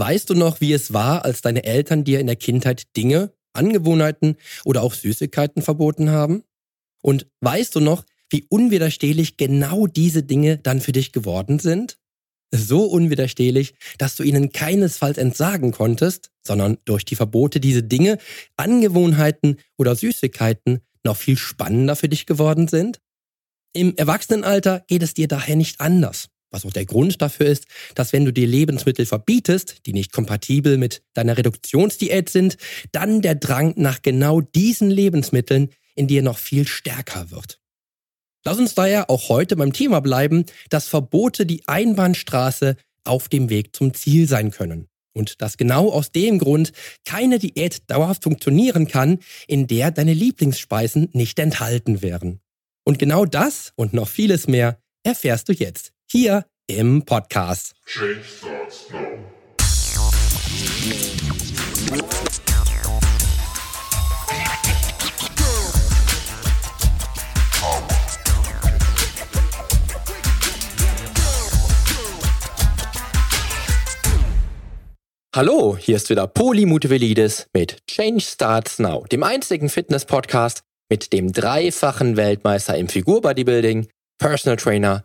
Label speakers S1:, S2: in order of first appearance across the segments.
S1: Weißt du noch, wie es war, als deine Eltern dir in der Kindheit Dinge, Angewohnheiten oder auch Süßigkeiten verboten haben? Und weißt du noch, wie unwiderstehlich genau diese Dinge dann für dich geworden sind? So unwiderstehlich, dass du ihnen keinesfalls entsagen konntest, sondern durch die Verbote diese Dinge, Angewohnheiten oder Süßigkeiten noch viel spannender für dich geworden sind? Im Erwachsenenalter geht es dir daher nicht anders. Was auch der Grund dafür ist, dass wenn du dir Lebensmittel verbietest, die nicht kompatibel mit deiner Reduktionsdiät sind, dann der Drang nach genau diesen Lebensmitteln in dir noch viel stärker wird. Lass uns daher auch heute beim Thema bleiben, dass Verbote die Einbahnstraße auf dem Weg zum Ziel sein können. Und dass genau aus dem Grund keine Diät dauerhaft funktionieren kann, in der deine Lieblingsspeisen nicht enthalten wären. Und genau das und noch vieles mehr erfährst du jetzt hier im Podcast. Change starts now. Hallo, hier ist wieder Poli Mutevelidis mit Change Starts Now, dem einzigen Fitness-Podcast mit dem dreifachen Weltmeister im Figurbodybuilding, Personal Trainer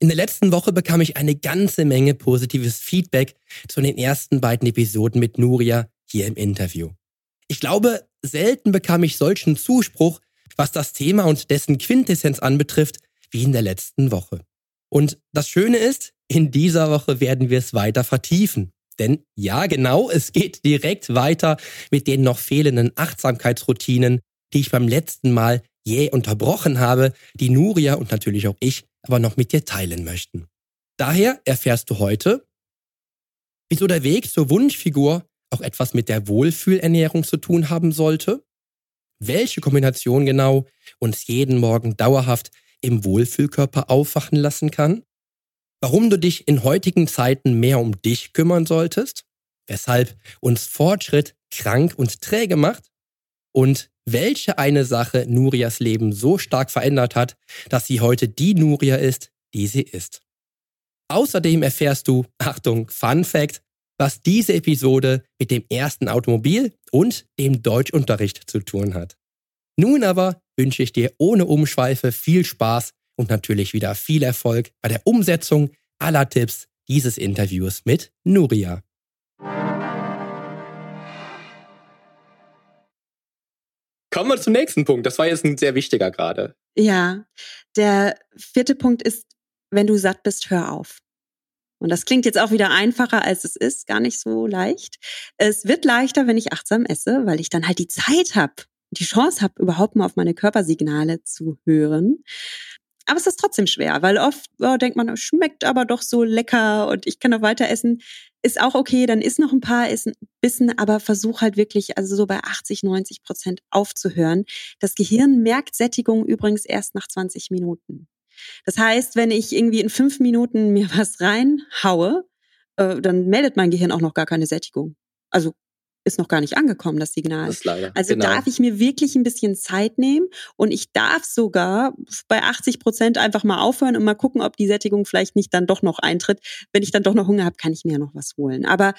S1: In der letzten Woche bekam ich eine ganze Menge positives Feedback zu den ersten beiden Episoden mit Nuria hier im Interview. Ich glaube, selten bekam ich solchen Zuspruch, was das Thema und dessen Quintessenz anbetrifft, wie in der letzten Woche. Und das Schöne ist, in dieser Woche werden wir es weiter vertiefen. Denn ja, genau, es geht direkt weiter mit den noch fehlenden Achtsamkeitsroutinen, die ich beim letzten Mal jäh unterbrochen habe, die Nuria und natürlich auch ich aber noch mit dir teilen möchten. Daher erfährst du heute, wieso der Weg zur Wunschfigur auch etwas mit der Wohlfühlernährung zu tun haben sollte, welche Kombination genau uns jeden Morgen dauerhaft im Wohlfühlkörper aufwachen lassen kann, warum du dich in heutigen Zeiten mehr um dich kümmern solltest, weshalb uns Fortschritt krank und träge macht und welche eine Sache Nurias Leben so stark verändert hat, dass sie heute die Nuria ist, die sie ist. Außerdem erfährst du, Achtung, Fun Fact, was diese Episode mit dem ersten Automobil und dem Deutschunterricht zu tun hat. Nun aber wünsche ich dir ohne Umschweife viel Spaß und natürlich wieder viel Erfolg bei der Umsetzung aller Tipps dieses Interviews mit Nuria. Kommen wir zum nächsten Punkt. Das war jetzt ein sehr wichtiger gerade.
S2: Ja, der vierte Punkt ist, wenn du satt bist, hör auf. Und das klingt jetzt auch wieder einfacher, als es ist, gar nicht so leicht. Es wird leichter, wenn ich achtsam esse, weil ich dann halt die Zeit habe, die Chance habe, überhaupt mal auf meine Körpersignale zu hören. Aber es ist trotzdem schwer, weil oft oh, denkt man, schmeckt aber doch so lecker und ich kann noch weiter essen. Ist auch okay, dann ist noch ein paar Bissen, aber versuch halt wirklich, also so bei 80, 90 Prozent aufzuhören. Das Gehirn merkt Sättigung übrigens erst nach 20 Minuten. Das heißt, wenn ich irgendwie in fünf Minuten mir was reinhaue, äh, dann meldet mein Gehirn auch noch gar keine Sättigung. Also ist noch gar nicht angekommen, das Signal. Das. Also genau. darf ich mir wirklich ein bisschen Zeit nehmen und ich darf sogar bei 80 Prozent einfach mal aufhören und mal gucken, ob die Sättigung vielleicht nicht dann doch noch eintritt. Wenn ich dann doch noch Hunger habe, kann ich mir ja noch was holen. Aber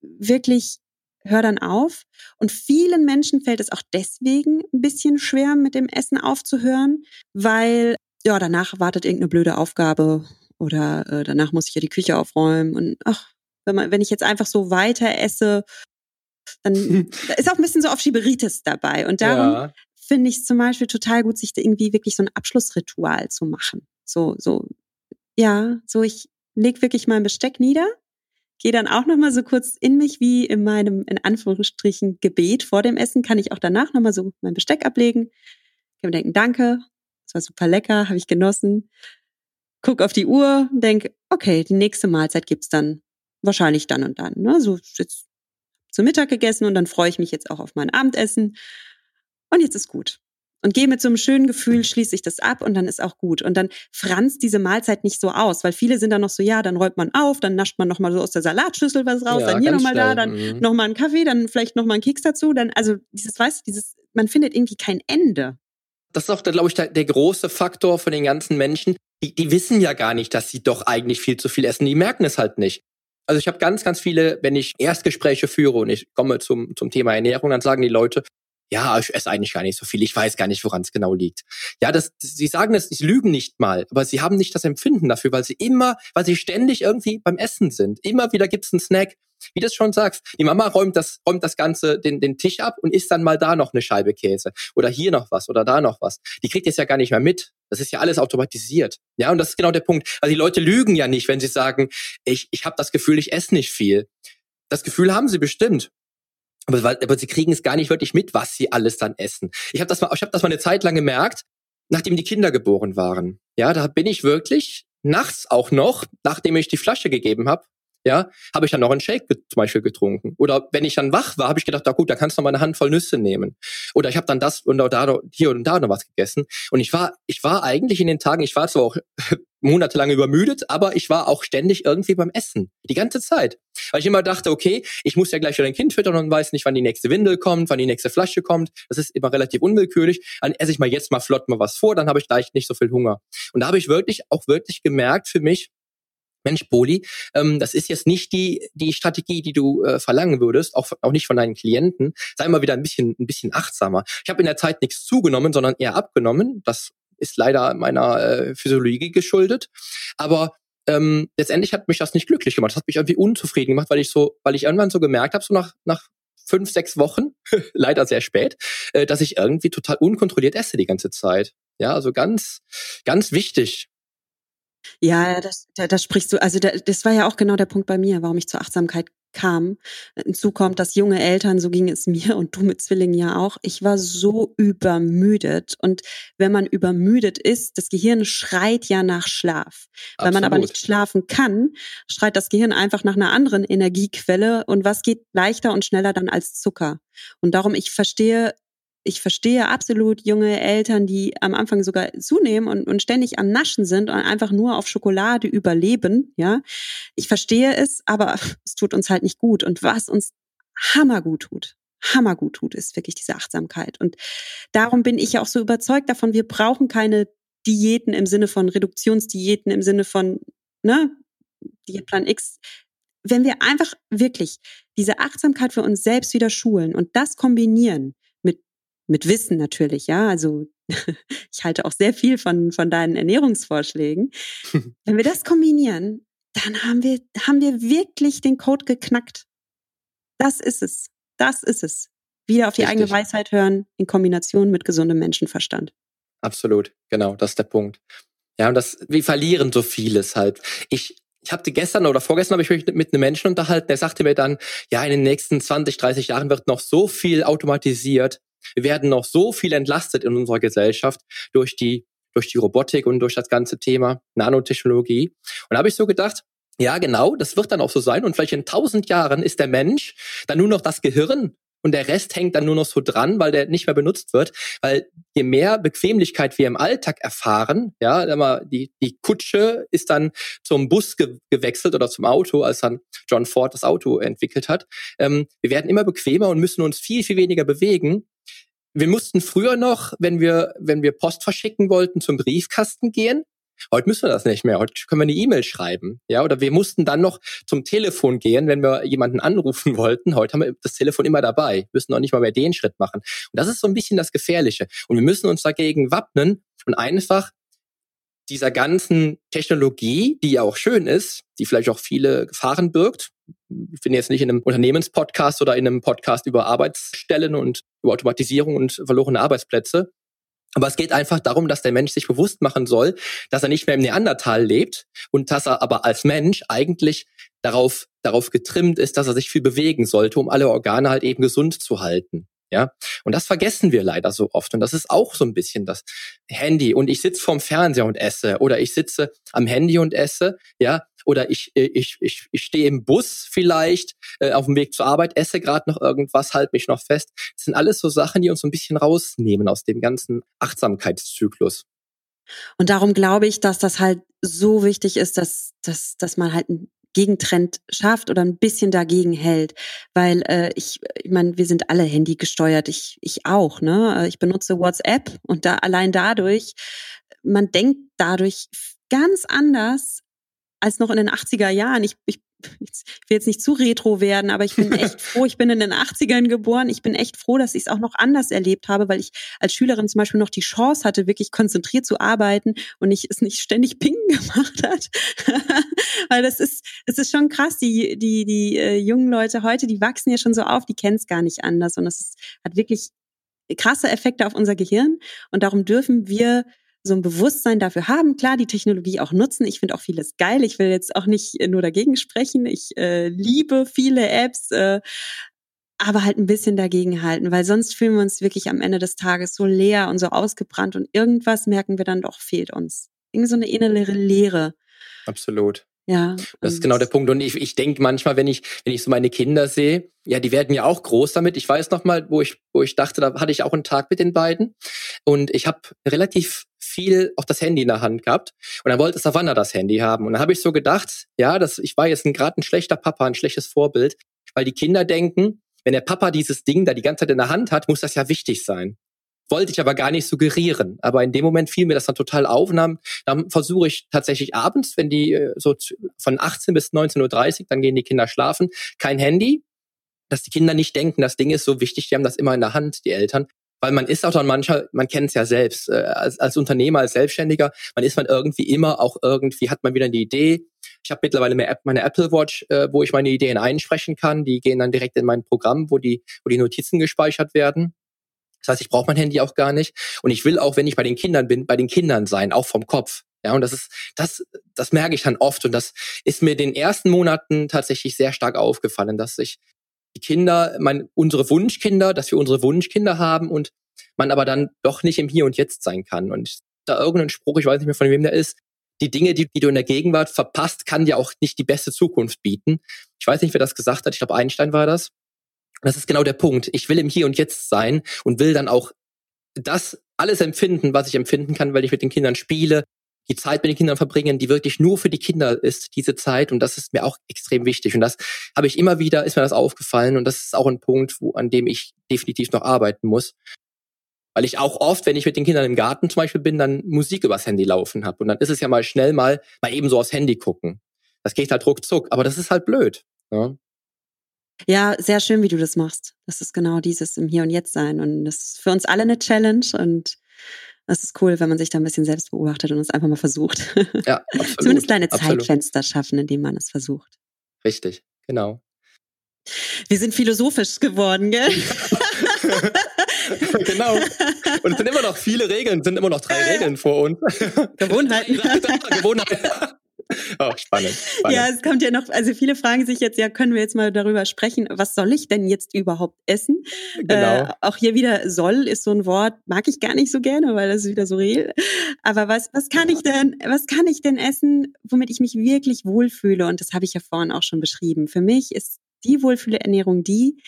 S2: wirklich hör dann auf. Und vielen Menschen fällt es auch deswegen ein bisschen schwer, mit dem Essen aufzuhören, weil ja danach wartet irgendeine blöde Aufgabe oder äh, danach muss ich ja die Küche aufräumen und ach, wenn, man, wenn ich jetzt einfach so weiter esse dann da ist auch ein bisschen so auf Schieberitis dabei. Und darum ja. finde ich es zum Beispiel total gut, sich da irgendwie wirklich so ein Abschlussritual zu machen. So, so, ja, so ich leg wirklich mein Besteck nieder, gehe dann auch nochmal so kurz in mich wie in meinem, in Anführungsstrichen, Gebet vor dem Essen, kann ich auch danach nochmal so mein Besteck ablegen. Kann mir denken, danke, es war super lecker, habe ich genossen. Guck auf die Uhr, denk, okay, die nächste Mahlzeit gibt's dann wahrscheinlich dann und dann. Ne? So jetzt zu Mittag gegessen und dann freue ich mich jetzt auch auf mein Abendessen. Und jetzt ist gut. Und gehe mit so einem schönen Gefühl, schließe ich das ab und dann ist auch gut. Und dann franzt diese Mahlzeit nicht so aus, weil viele sind dann noch so, ja, dann räumt man auf, dann nascht man nochmal so aus der Salatschüssel was raus, ja, dann hier nochmal da, dann mhm. nochmal einen Kaffee, dann vielleicht nochmal einen Keks dazu. Dann, also dieses, weißt du, dieses, man findet irgendwie kein Ende.
S1: Das ist auch, glaube ich, der, der große Faktor von den ganzen Menschen. Die, die wissen ja gar nicht, dass sie doch eigentlich viel zu viel essen. Die merken es halt nicht. Also ich habe ganz, ganz viele, wenn ich Erstgespräche führe und ich komme zum, zum Thema Ernährung, dann sagen die Leute, ja, ich esse eigentlich gar nicht so viel, ich weiß gar nicht, woran es genau liegt. Ja, das, sie sagen es, sie lügen nicht mal, aber sie haben nicht das Empfinden dafür, weil sie immer, weil sie ständig irgendwie beim Essen sind. Immer wieder gibt's einen Snack. Wie du es schon sagst, die Mama räumt das, räumt das Ganze, den, den Tisch ab und isst dann mal da noch eine Scheibe Käse. Oder hier noch was oder da noch was. Die kriegt jetzt ja gar nicht mehr mit. Das ist ja alles automatisiert. Ja, und das ist genau der Punkt. Also die Leute lügen ja nicht, wenn sie sagen, ich, ich habe das Gefühl, ich esse nicht viel. Das Gefühl haben sie bestimmt. Aber, aber sie kriegen es gar nicht wirklich mit, was sie alles dann essen. Ich habe das mal, ich habe das mal eine Zeit lang gemerkt, nachdem die Kinder geboren waren. Ja, da bin ich wirklich nachts auch noch, nachdem ich die Flasche gegeben habe, ja, habe ich dann noch einen Shake zum Beispiel getrunken. Oder wenn ich dann wach war, habe ich gedacht, na gut, da kannst du mal eine Handvoll Nüsse nehmen. Oder ich habe dann das und da hier und da noch was gegessen. Und ich war, ich war eigentlich in den Tagen, ich war zwar auch monatelang übermüdet, aber ich war auch ständig irgendwie beim Essen. Die ganze Zeit. Weil ich immer dachte, okay, ich muss ja gleich wieder ein Kind füttern und weiß nicht, wann die nächste Windel kommt, wann die nächste Flasche kommt. Das ist immer relativ unwillkürlich. Dann esse ich mal jetzt mal flott mal was vor, dann habe ich gleich nicht so viel Hunger. Und da habe ich wirklich auch wirklich gemerkt für mich, Mensch, Boli, ähm, das ist jetzt nicht die, die Strategie, die du äh, verlangen würdest, auch, auch nicht von deinen Klienten. Sei mal wieder ein bisschen, ein bisschen achtsamer. Ich habe in der Zeit nichts zugenommen, sondern eher abgenommen. Das ist leider meiner äh, Physiologie geschuldet. Aber ähm, letztendlich hat mich das nicht glücklich gemacht. Das hat mich irgendwie unzufrieden gemacht, weil ich so, weil ich irgendwann so gemerkt habe, so nach, nach fünf, sechs Wochen, leider sehr spät, äh, dass ich irgendwie total unkontrolliert esse die ganze Zeit. Ja, also ganz, ganz wichtig,
S2: ja, das, da, das sprichst du, also da, das war ja auch genau der Punkt bei mir, warum ich zur Achtsamkeit kam. Hinzu kommt, dass junge Eltern, so ging es mir und du mit Zwillingen ja auch, ich war so übermüdet. Und wenn man übermüdet ist, das Gehirn schreit ja nach Schlaf. Absolut. Wenn man aber nicht schlafen kann, schreit das Gehirn einfach nach einer anderen Energiequelle. Und was geht leichter und schneller dann als Zucker? Und darum, ich verstehe ich verstehe absolut junge Eltern, die am Anfang sogar zunehmen und, und ständig am Naschen sind und einfach nur auf Schokolade überleben, ja. Ich verstehe es, aber es tut uns halt nicht gut. Und was uns hammergut tut, hammergut tut, ist wirklich diese Achtsamkeit. Und darum bin ich ja auch so überzeugt davon, wir brauchen keine Diäten im Sinne von Reduktionsdiäten, im Sinne von, ne, Diätplan X. Wenn wir einfach wirklich diese Achtsamkeit für uns selbst wieder schulen und das kombinieren mit Wissen natürlich, ja. Also ich halte auch sehr viel von, von deinen Ernährungsvorschlägen. Wenn wir das kombinieren, dann haben wir, haben wir wirklich den Code geknackt. Das ist es. Das ist es. Wieder auf die Richtig. eigene Weisheit hören in Kombination mit gesundem Menschenverstand.
S1: Absolut, genau, das ist der Punkt. Ja, und das, wir verlieren so vieles halt. Ich, ich hatte gestern oder vorgestern habe ich mich mit einem Menschen unterhalten, der sagte mir dann, ja, in den nächsten 20, 30 Jahren wird noch so viel automatisiert. Wir werden noch so viel entlastet in unserer Gesellschaft durch die, durch die Robotik und durch das ganze Thema Nanotechnologie. Und da habe ich so gedacht, ja, genau, das wird dann auch so sein. Und vielleicht in tausend Jahren ist der Mensch dann nur noch das Gehirn und der Rest hängt dann nur noch so dran, weil der nicht mehr benutzt wird. Weil je mehr Bequemlichkeit wir im Alltag erfahren, ja, die, die Kutsche ist dann zum Bus ge gewechselt oder zum Auto, als dann John Ford das Auto entwickelt hat. Ähm, wir werden immer bequemer und müssen uns viel, viel weniger bewegen wir mussten früher noch, wenn wir, wenn wir Post verschicken wollten, zum Briefkasten gehen. Heute müssen wir das nicht mehr. Heute können wir eine E-Mail schreiben. Ja, oder wir mussten dann noch zum Telefon gehen, wenn wir jemanden anrufen wollten. Heute haben wir das Telefon immer dabei. Wir müssen noch nicht mal mehr den Schritt machen. Und das ist so ein bisschen das Gefährliche. Und wir müssen uns dagegen wappnen und einfach dieser ganzen Technologie, die ja auch schön ist, die vielleicht auch viele Gefahren birgt. Ich bin jetzt nicht in einem Unternehmenspodcast oder in einem Podcast über Arbeitsstellen und über Automatisierung und verlorene Arbeitsplätze. Aber es geht einfach darum, dass der Mensch sich bewusst machen soll, dass er nicht mehr im Neandertal lebt und dass er aber als Mensch eigentlich darauf, darauf getrimmt ist, dass er sich viel bewegen sollte, um alle Organe halt eben gesund zu halten. Ja, und das vergessen wir leider so oft. Und das ist auch so ein bisschen das Handy. Und ich sitze vorm Fernseher und esse. Oder ich sitze am Handy und esse. Ja, oder ich, äh, ich, ich, ich stehe im Bus vielleicht äh, auf dem Weg zur Arbeit, esse gerade noch irgendwas, halte mich noch fest. Das sind alles so Sachen, die uns so ein bisschen rausnehmen aus dem ganzen Achtsamkeitszyklus.
S2: Und darum glaube ich, dass das halt so wichtig ist, dass, dass, dass man halt einen Gegentrend schafft oder ein bisschen dagegen hält. Weil äh, ich, ich meine, wir sind alle Handy gesteuert, ich, ich auch, ne? Ich benutze WhatsApp und da allein dadurch, man denkt dadurch ganz anders als noch in den 80er Jahren. Ich, ich ich will jetzt nicht zu retro werden, aber ich bin echt froh, ich bin in den 80ern geboren. Ich bin echt froh, dass ich es auch noch anders erlebt habe, weil ich als Schülerin zum Beispiel noch die Chance hatte, wirklich konzentriert zu arbeiten und ich es nicht ständig Ping gemacht hat. weil das ist, das ist schon krass. Die, die, die äh, jungen Leute heute, die wachsen ja schon so auf, die kennen es gar nicht anders. Und es hat wirklich krasse Effekte auf unser Gehirn. Und darum dürfen wir so ein Bewusstsein dafür haben, klar, die Technologie auch nutzen. Ich finde auch vieles geil. Ich will jetzt auch nicht nur dagegen sprechen. Ich äh, liebe viele Apps, äh, aber halt ein bisschen dagegen halten, weil sonst fühlen wir uns wirklich am Ende des Tages so leer und so ausgebrannt und irgendwas merken wir dann doch fehlt uns. Irgendwie so eine innere Leere.
S1: Absolut.
S2: Ja.
S1: Das ist genau der Punkt. Und ich, ich denke manchmal, wenn ich, wenn ich so meine Kinder sehe, ja, die werden ja auch groß damit. Ich weiß noch mal, wo ich, wo ich dachte, da hatte ich auch einen Tag mit den beiden. Und ich habe relativ viel auch das Handy in der Hand gehabt. Und dann wollte Savannah das Handy haben. Und dann habe ich so gedacht, ja, das, ich war jetzt gerade ein schlechter Papa, ein schlechtes Vorbild, weil die Kinder denken, wenn der Papa dieses Ding da die ganze Zeit in der Hand hat, muss das ja wichtig sein wollte ich aber gar nicht suggerieren. Aber in dem Moment fiel mir das dann total auf dann, dann versuche ich tatsächlich abends, wenn die äh, so von 18 bis 19.30 Uhr, dann gehen die Kinder schlafen, kein Handy, dass die Kinder nicht denken, das Ding ist so wichtig, die haben das immer in der Hand, die Eltern. Weil man ist auch dann manchmal, man kennt es ja selbst, äh, als, als Unternehmer, als Selbstständiger, man ist man irgendwie immer auch irgendwie, hat man wieder eine Idee. Ich habe mittlerweile meine Apple Watch, äh, wo ich meine Ideen einsprechen kann. Die gehen dann direkt in mein Programm, wo die, wo die Notizen gespeichert werden. Das heißt, ich brauche mein Handy auch gar nicht. Und ich will auch, wenn ich bei den Kindern bin, bei den Kindern sein, auch vom Kopf. Ja, und das ist, das, das merke ich dann oft. Und das ist mir den ersten Monaten tatsächlich sehr stark aufgefallen, dass ich die Kinder, mein, unsere Wunschkinder, dass wir unsere Wunschkinder haben und man aber dann doch nicht im Hier und Jetzt sein kann. Und da irgendein Spruch, ich weiß nicht mehr von wem der ist, die Dinge, die, die du in der Gegenwart verpasst, kann dir auch nicht die beste Zukunft bieten. Ich weiß nicht, wer das gesagt hat. Ich glaube, Einstein war das das ist genau der Punkt. Ich will im Hier und Jetzt sein und will dann auch das alles empfinden, was ich empfinden kann, weil ich mit den Kindern spiele, die Zeit mit den Kindern verbringen, die wirklich nur für die Kinder ist, diese Zeit. Und das ist mir auch extrem wichtig. Und das habe ich immer wieder, ist mir das aufgefallen. Und das ist auch ein Punkt, wo, an dem ich definitiv noch arbeiten muss. Weil ich auch oft, wenn ich mit den Kindern im Garten zum Beispiel bin, dann Musik übers Handy laufen habe. Und dann ist es ja mal schnell mal, mal eben so aufs Handy gucken. Das geht halt ruckzuck. Aber das ist halt blöd. Ja?
S2: Ja, sehr schön, wie du das machst. Das ist genau dieses im Hier und Jetzt sein. Und das ist für uns alle eine Challenge und das ist cool, wenn man sich da ein bisschen selbst beobachtet und es einfach mal versucht. Ja, absolut. Zumindest kleine absolut. Zeitfenster schaffen, indem man es versucht.
S1: Richtig, genau.
S2: Wir sind philosophisch geworden, gell?
S1: genau. Und es sind immer noch viele Regeln, es sind immer noch drei Regeln vor uns.
S2: Gewohnheiten.
S1: Gewohnheiten. Oh, spannend, spannend.
S2: Ja, es kommt ja noch, also viele fragen sich jetzt, ja, können wir jetzt mal darüber sprechen, was soll ich denn jetzt überhaupt essen? Genau. Äh, auch hier wieder soll ist so ein Wort, mag ich gar nicht so gerne, weil das ist wieder so real. Aber was, was kann ich denn, was kann ich denn essen, womit ich mich wirklich wohlfühle? Und das habe ich ja vorhin auch schon beschrieben. Für mich ist die Wohlfühlernährung die,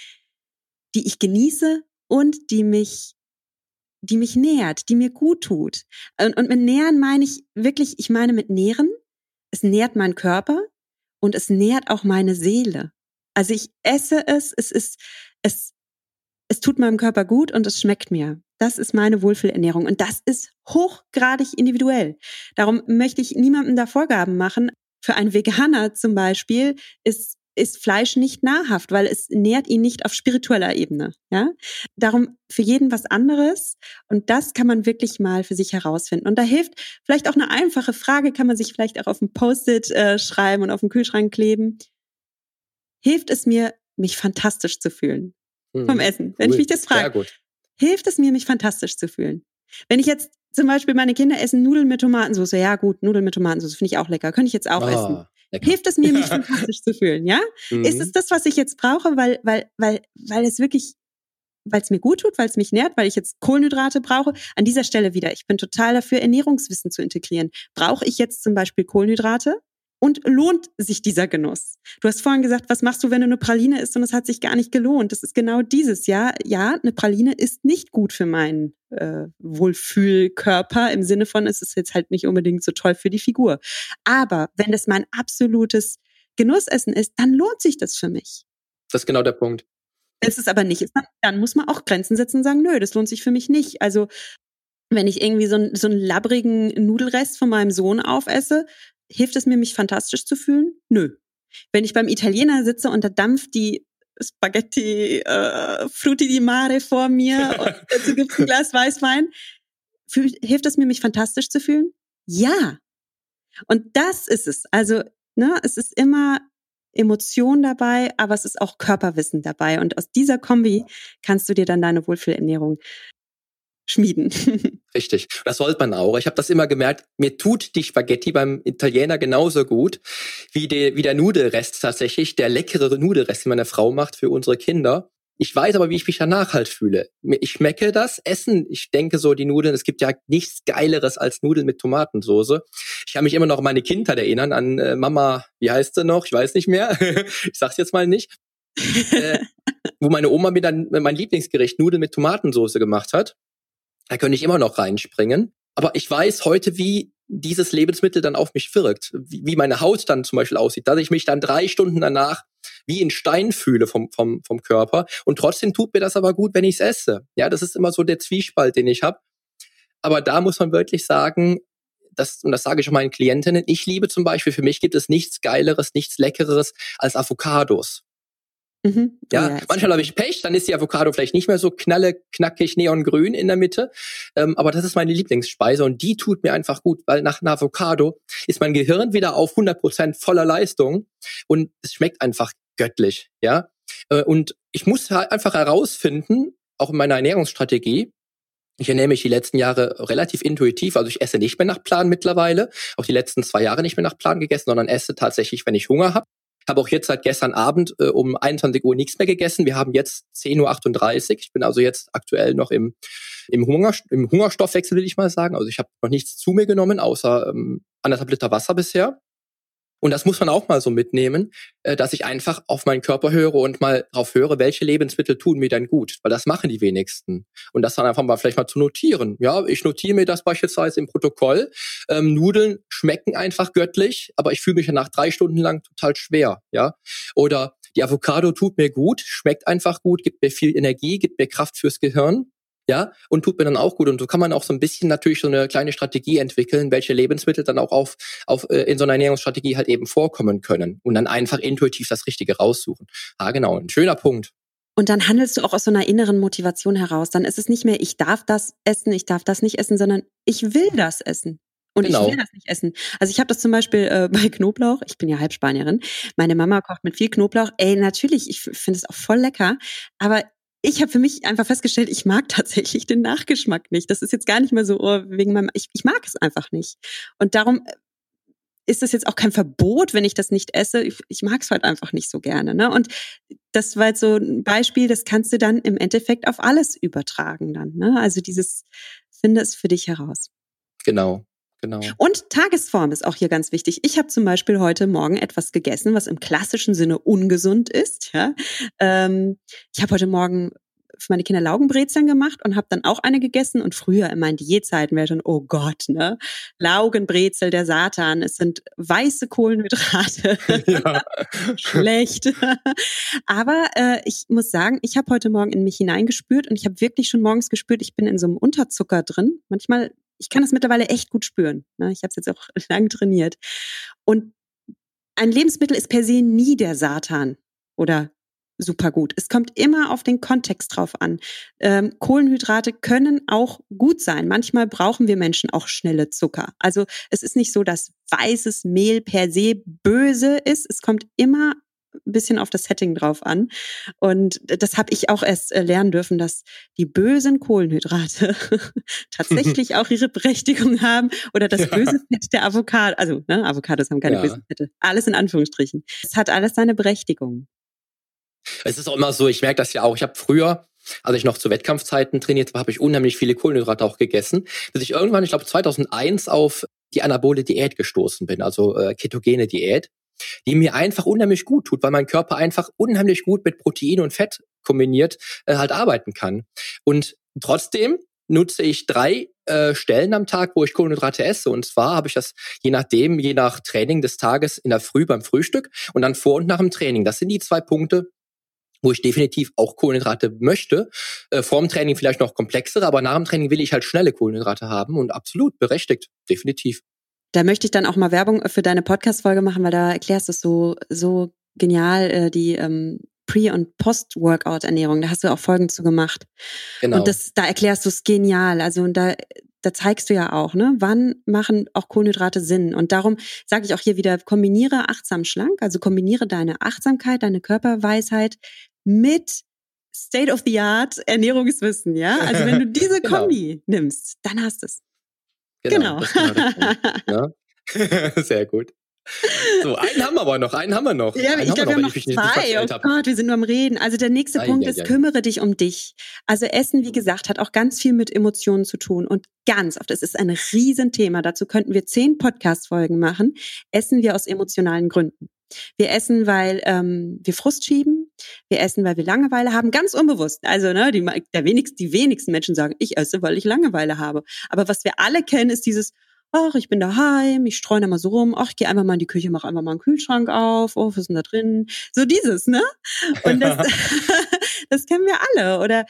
S2: die ich genieße und die mich die mich nährt, die mir gut tut. Und, und mit nähern meine ich wirklich, ich meine mit nähren, es nährt meinen Körper und es nährt auch meine Seele. Also ich esse es, es ist, es, es tut meinem Körper gut und es schmeckt mir. Das ist meine Wohlfühlernährung und das ist hochgradig individuell. Darum möchte ich niemandem da Vorgaben machen. Für einen Veganer zum Beispiel ist ist Fleisch nicht nahrhaft, weil es nährt ihn nicht auf spiritueller Ebene. Ja, darum für jeden was anderes und das kann man wirklich mal für sich herausfinden. Und da hilft vielleicht auch eine einfache Frage, kann man sich vielleicht auch auf ein Post-it äh, schreiben und auf den Kühlschrank kleben. Hilft es mir, mich fantastisch zu fühlen mhm. vom Essen? Wenn cool. ich mich das frage, hilft es mir, mich fantastisch zu fühlen? Wenn ich jetzt zum Beispiel meine Kinder essen Nudeln mit Tomatensauce, ja gut, Nudeln mit Tomatensauce finde ich auch lecker, könnte ich jetzt auch oh. essen. Lecker. Hilft es mir, mich fantastisch zu fühlen, ja? Mhm. Ist es das, was ich jetzt brauche, weil, weil, weil, weil es wirklich, weil es mir gut tut, weil es mich nährt, weil ich jetzt Kohlenhydrate brauche? An dieser Stelle wieder, ich bin total dafür, Ernährungswissen zu integrieren. Brauche ich jetzt zum Beispiel Kohlenhydrate? Und lohnt sich dieser Genuss? Du hast vorhin gesagt, was machst du, wenn du eine Praline isst und es hat sich gar nicht gelohnt? Das ist genau dieses, ja. Ja, eine Praline ist nicht gut für meinen äh, Wohlfühlkörper im Sinne von, es ist jetzt halt nicht unbedingt so toll für die Figur. Aber wenn das mein absolutes Genussessen ist, dann lohnt sich das für mich.
S1: Das ist genau der Punkt.
S2: Wenn es aber nicht ist, dann muss man auch Grenzen setzen und sagen, nö, das lohnt sich für mich nicht. Also wenn ich irgendwie so, einen, so einen labbrigen Nudelrest von meinem Sohn aufesse, hilft es mir, mich fantastisch zu fühlen? Nö. Wenn ich beim Italiener sitze und da dampft die Spaghetti äh, Frutti di Mare vor mir und dazu gibt's ein Glas Weißwein, fühl, hilft es mir, mich fantastisch zu fühlen? Ja. Und das ist es. Also, ne, es ist immer Emotion dabei, aber es ist auch Körperwissen dabei. Und aus dieser Kombi kannst du dir dann deine Wohlfühlernährung schmieden.
S1: Richtig. Das sollte man auch. Ich habe das immer gemerkt, mir tut die Spaghetti beim Italiener genauso gut wie, die, wie der Nudelrest tatsächlich, der leckere Nudelrest, den meine Frau macht für unsere Kinder. Ich weiß aber, wie ich mich danach halt fühle. Ich schmecke das Essen. Ich denke so, die Nudeln, es gibt ja nichts Geileres als Nudeln mit Tomatensoße. Ich kann mich immer noch an meine Kindheit erinnern, an äh, Mama, wie heißt sie noch? Ich weiß nicht mehr. ich sag's jetzt mal nicht. äh, wo meine Oma mir dann mein Lieblingsgericht Nudeln mit Tomatensoße gemacht hat. Da könnte ich immer noch reinspringen. Aber ich weiß heute, wie dieses Lebensmittel dann auf mich wirkt, wie, wie meine Haut dann zum Beispiel aussieht, dass ich mich dann drei Stunden danach wie in Stein fühle vom, vom, vom Körper. Und trotzdem tut mir das aber gut, wenn ich es esse. Ja, das ist immer so der Zwiespalt, den ich habe. Aber da muss man wirklich sagen, das, und das sage ich auch meinen Klientinnen, ich liebe zum Beispiel, für mich gibt es nichts Geileres, nichts Leckeres als Avocados. Mhm. Ja, ja manchmal habe ich Pech, dann ist die Avocado vielleicht nicht mehr so knalle, knackig, neongrün in der Mitte. Ähm, aber das ist meine Lieblingsspeise und die tut mir einfach gut, weil nach einer Avocado ist mein Gehirn wieder auf 100% voller Leistung und es schmeckt einfach göttlich. Ja, äh, und ich muss halt einfach herausfinden, auch in meiner Ernährungsstrategie, ich ernähre mich die letzten Jahre relativ intuitiv, also ich esse nicht mehr nach Plan mittlerweile, auch die letzten zwei Jahre nicht mehr nach Plan gegessen, sondern esse tatsächlich, wenn ich Hunger habe habe auch jetzt seit gestern Abend äh, um 21 Uhr nichts mehr gegessen. Wir haben jetzt 10.38 Uhr. Ich bin also jetzt aktuell noch im, im, Hunger, im Hungerstoffwechsel, will ich mal sagen. Also ich habe noch nichts zu mir genommen, außer ähm, anderthalb Liter Wasser bisher. Und das muss man auch mal so mitnehmen, äh, dass ich einfach auf meinen Körper höre und mal drauf höre, welche Lebensmittel tun mir denn gut, weil das machen die wenigsten. Und das dann einfach mal vielleicht mal zu notieren. Ja, ich notiere mir das beispielsweise im Protokoll. Ähm, Nudeln schmecken einfach göttlich, aber ich fühle mich ja nach drei Stunden lang total schwer. Ja, oder die Avocado tut mir gut, schmeckt einfach gut, gibt mir viel Energie, gibt mir Kraft fürs Gehirn ja, und tut mir dann auch gut. Und so kann man auch so ein bisschen natürlich so eine kleine Strategie entwickeln, welche Lebensmittel dann auch auf, auf äh, in so einer Ernährungsstrategie halt eben vorkommen können und dann einfach intuitiv das Richtige raussuchen. Ah, genau, ein schöner Punkt.
S2: Und dann handelst du auch aus so einer inneren Motivation heraus. Dann ist es nicht mehr, ich darf das essen, ich darf das nicht essen, sondern ich will das essen. Und genau. ich will das nicht essen. Also ich habe das zum Beispiel äh, bei Knoblauch. Ich bin ja Halbspanierin. Meine Mama kocht mit viel Knoblauch. Ey, natürlich, ich finde es auch voll lecker. Aber ich habe für mich einfach festgestellt, ich mag tatsächlich den Nachgeschmack nicht. Das ist jetzt gar nicht mehr so oh, wegen meinem, ich, ich mag es einfach nicht. Und darum äh, ist das jetzt auch kein Verbot, wenn ich das nicht esse. Ich, ich mag es halt einfach nicht so gerne. Ne? Und das war jetzt so ein Beispiel, das kannst du dann im Endeffekt auf alles übertragen dann. Ne? Also dieses, finde es für dich heraus.
S1: Genau. Genau.
S2: Und Tagesform ist auch hier ganz wichtig. Ich habe zum Beispiel heute Morgen etwas gegessen, was im klassischen Sinne ungesund ist. Ja? Ähm, ich habe heute Morgen für meine Kinder Laugenbrezeln gemacht und habe dann auch eine gegessen. Und früher in meinen Diätzeiten wäre schon, oh Gott, ne? Laugenbrezel, der Satan. Es sind weiße Kohlenhydrate. Ja. Schlecht. Aber äh, ich muss sagen, ich habe heute Morgen in mich hineingespürt und ich habe wirklich schon morgens gespürt, ich bin in so einem Unterzucker drin. Manchmal ich kann das mittlerweile echt gut spüren. Ne? Ich habe es jetzt auch lang trainiert. Und ein Lebensmittel ist per se nie der Satan oder super gut. Es kommt immer auf den Kontext drauf an. Ähm, Kohlenhydrate können auch gut sein. Manchmal brauchen wir Menschen auch schnelle Zucker. Also es ist nicht so, dass weißes Mehl per se böse ist. Es kommt immer ein bisschen auf das Setting drauf an. Und das habe ich auch erst äh, lernen dürfen, dass die bösen Kohlenhydrate tatsächlich auch ihre Berechtigung haben oder das ja. böse Fett der Avocado. Also, ne, Avocados haben keine ja. bösen Fette. Alles in Anführungsstrichen. Es hat alles seine Berechtigung.
S1: Es ist auch immer so, ich merke das ja auch. Ich habe früher, als ich noch zu Wettkampfzeiten trainiert habe, habe ich unheimlich viele Kohlenhydrate auch gegessen, bis ich irgendwann, ich glaube 2001 auf die anabole Diät gestoßen bin, also äh, ketogene Diät, die mir einfach unheimlich gut tut, weil mein Körper einfach unheimlich gut mit Protein und Fett kombiniert äh, halt arbeiten kann. Und trotzdem nutze ich drei äh, Stellen am Tag, wo ich Kohlenhydrate esse. Und zwar habe ich das je nachdem, je nach Training des Tages in der Früh beim Frühstück und dann vor und nach dem Training. Das sind die zwei Punkte, wo ich definitiv auch Kohlenhydrate möchte. Äh, vor dem Training vielleicht noch komplexere, aber nach dem Training will ich halt schnelle Kohlenhydrate haben und absolut berechtigt, definitiv.
S2: Da möchte ich dann auch mal Werbung für deine Podcast-Folge machen, weil da erklärst du es so, so genial, äh, die ähm, Pre- und Post-Workout-Ernährung. Da hast du auch Folgen zu gemacht. Genau. Und das, da erklärst du es genial. Also und da, da zeigst du ja auch, ne, wann machen auch Kohlenhydrate Sinn. Und darum sage ich auch hier wieder, kombiniere achtsam schlank, also kombiniere deine Achtsamkeit, deine Körperweisheit mit State of the Art Ernährungswissen, ja? Also wenn du diese genau. Kombi nimmst, dann hast du es.
S1: Genau. genau. ja? Sehr gut. So, einen haben wir aber noch, einen haben wir noch.
S2: Ja,
S1: einen
S2: ich glaube, wir haben noch zwei. Oh Gott, wir sind nur am Reden. Also der nächste ah, Punkt ja, ist, ja. kümmere dich um dich. Also Essen, wie gesagt, hat auch ganz viel mit Emotionen zu tun und ganz oft, es ist ein Riesenthema. Dazu könnten wir zehn Podcast-Folgen machen. Essen wir aus emotionalen Gründen. Wir essen, weil ähm, wir Frust schieben. Wir essen, weil wir Langeweile haben, ganz unbewusst. Also ne, die, der wenigst, die wenigsten Menschen sagen, ich esse, weil ich Langeweile habe. Aber was wir alle kennen, ist dieses, ach, ich bin daheim, ich streue da mal so rum, ach, ich gehe einfach mal in die Küche, mache einfach mal einen Kühlschrank auf, oh, was ist denn da drin? So dieses, ne? Und das, das kennen wir alle. Oder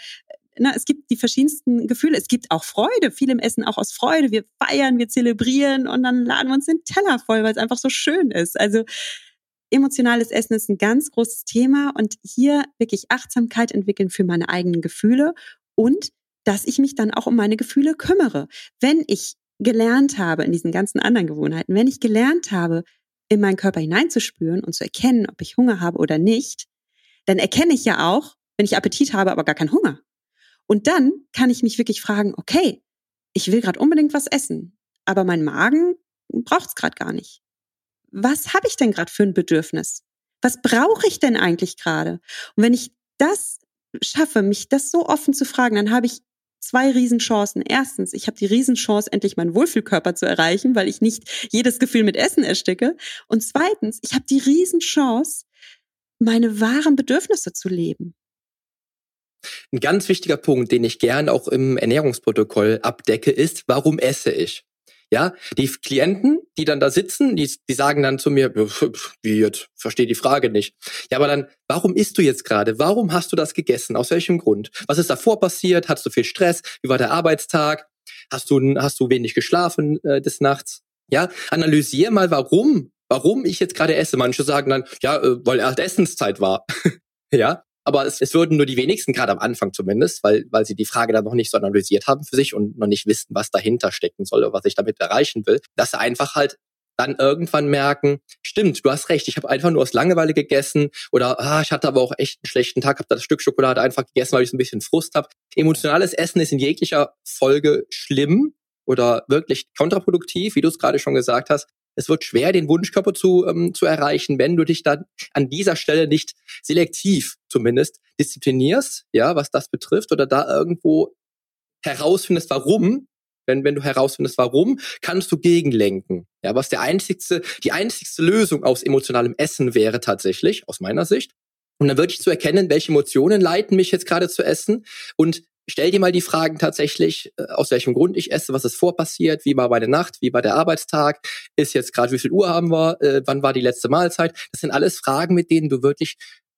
S2: na, es gibt die verschiedensten Gefühle. Es gibt auch Freude. Viele im Essen auch aus Freude. Wir feiern, wir zelebrieren und dann laden wir uns den Teller voll, weil es einfach so schön ist. Also emotionales Essen ist ein ganz großes Thema und hier wirklich Achtsamkeit entwickeln für meine eigenen Gefühle und dass ich mich dann auch um meine Gefühle kümmere. Wenn ich gelernt habe in diesen ganzen anderen Gewohnheiten, wenn ich gelernt habe, in meinen Körper hineinzuspüren und zu erkennen, ob ich Hunger habe oder nicht, dann erkenne ich ja auch, wenn ich Appetit habe, aber gar keinen Hunger. Und dann kann ich mich wirklich fragen, okay, ich will gerade unbedingt was essen, aber mein Magen braucht es gerade gar nicht. Was habe ich denn gerade für ein Bedürfnis? Was brauche ich denn eigentlich gerade? Und wenn ich das schaffe, mich das so offen zu fragen, dann habe ich zwei Riesenchancen. Erstens, ich habe die Riesenchance, endlich meinen Wohlfühlkörper zu erreichen, weil ich nicht jedes Gefühl mit Essen ersticke. Und zweitens, ich habe die Riesenchance, meine wahren Bedürfnisse zu leben.
S1: Ein ganz wichtiger Punkt, den ich gern auch im Ernährungsprotokoll abdecke, ist, warum esse ich? Ja, die Klienten, die dann da sitzen, die, die sagen dann zu mir, wie jetzt, verstehe die Frage nicht. Ja, aber dann, warum isst du jetzt gerade? Warum hast du das gegessen? Aus welchem Grund? Was ist davor passiert? Hattest du viel Stress? Wie war der Arbeitstag? Hast du, hast du wenig geschlafen äh, des Nachts? Ja, analysier mal, warum, warum ich jetzt gerade esse. Manche sagen dann, ja, äh, weil erst Essenszeit war. ja, aber es, es würden nur die wenigsten, gerade am Anfang zumindest, weil, weil sie die Frage dann noch nicht so analysiert haben für sich und noch nicht wissen, was dahinter stecken soll oder was ich damit erreichen will, dass sie einfach halt dann irgendwann merken, stimmt, du hast recht, ich habe einfach nur aus Langeweile gegessen oder ah, ich hatte aber auch echt einen schlechten Tag, habe das Stück Schokolade einfach gegessen, weil ich so ein bisschen Frust habe. Emotionales Essen ist in jeglicher Folge schlimm oder wirklich kontraproduktiv, wie du es gerade schon gesagt hast, es wird schwer, den Wunschkörper zu, ähm, zu erreichen, wenn du dich dann an dieser Stelle nicht selektiv zumindest disziplinierst, ja, was das betrifft, oder da irgendwo herausfindest, warum. Wenn, wenn du herausfindest, warum, kannst du gegenlenken. Ja, was der einzigste, die einzigste Lösung aus emotionalem Essen wäre tatsächlich, aus meiner Sicht. Und dann wirklich zu erkennen, welche Emotionen leiten mich jetzt gerade zu essen und stell dir mal die Fragen tatsächlich, äh, aus welchem Grund ich esse, was ist vorpassiert, wie war meine Nacht, wie war der Arbeitstag, ist jetzt gerade wie viel Uhr haben wir, äh, wann war die letzte Mahlzeit. Das sind alles Fragen, mit denen du wirklich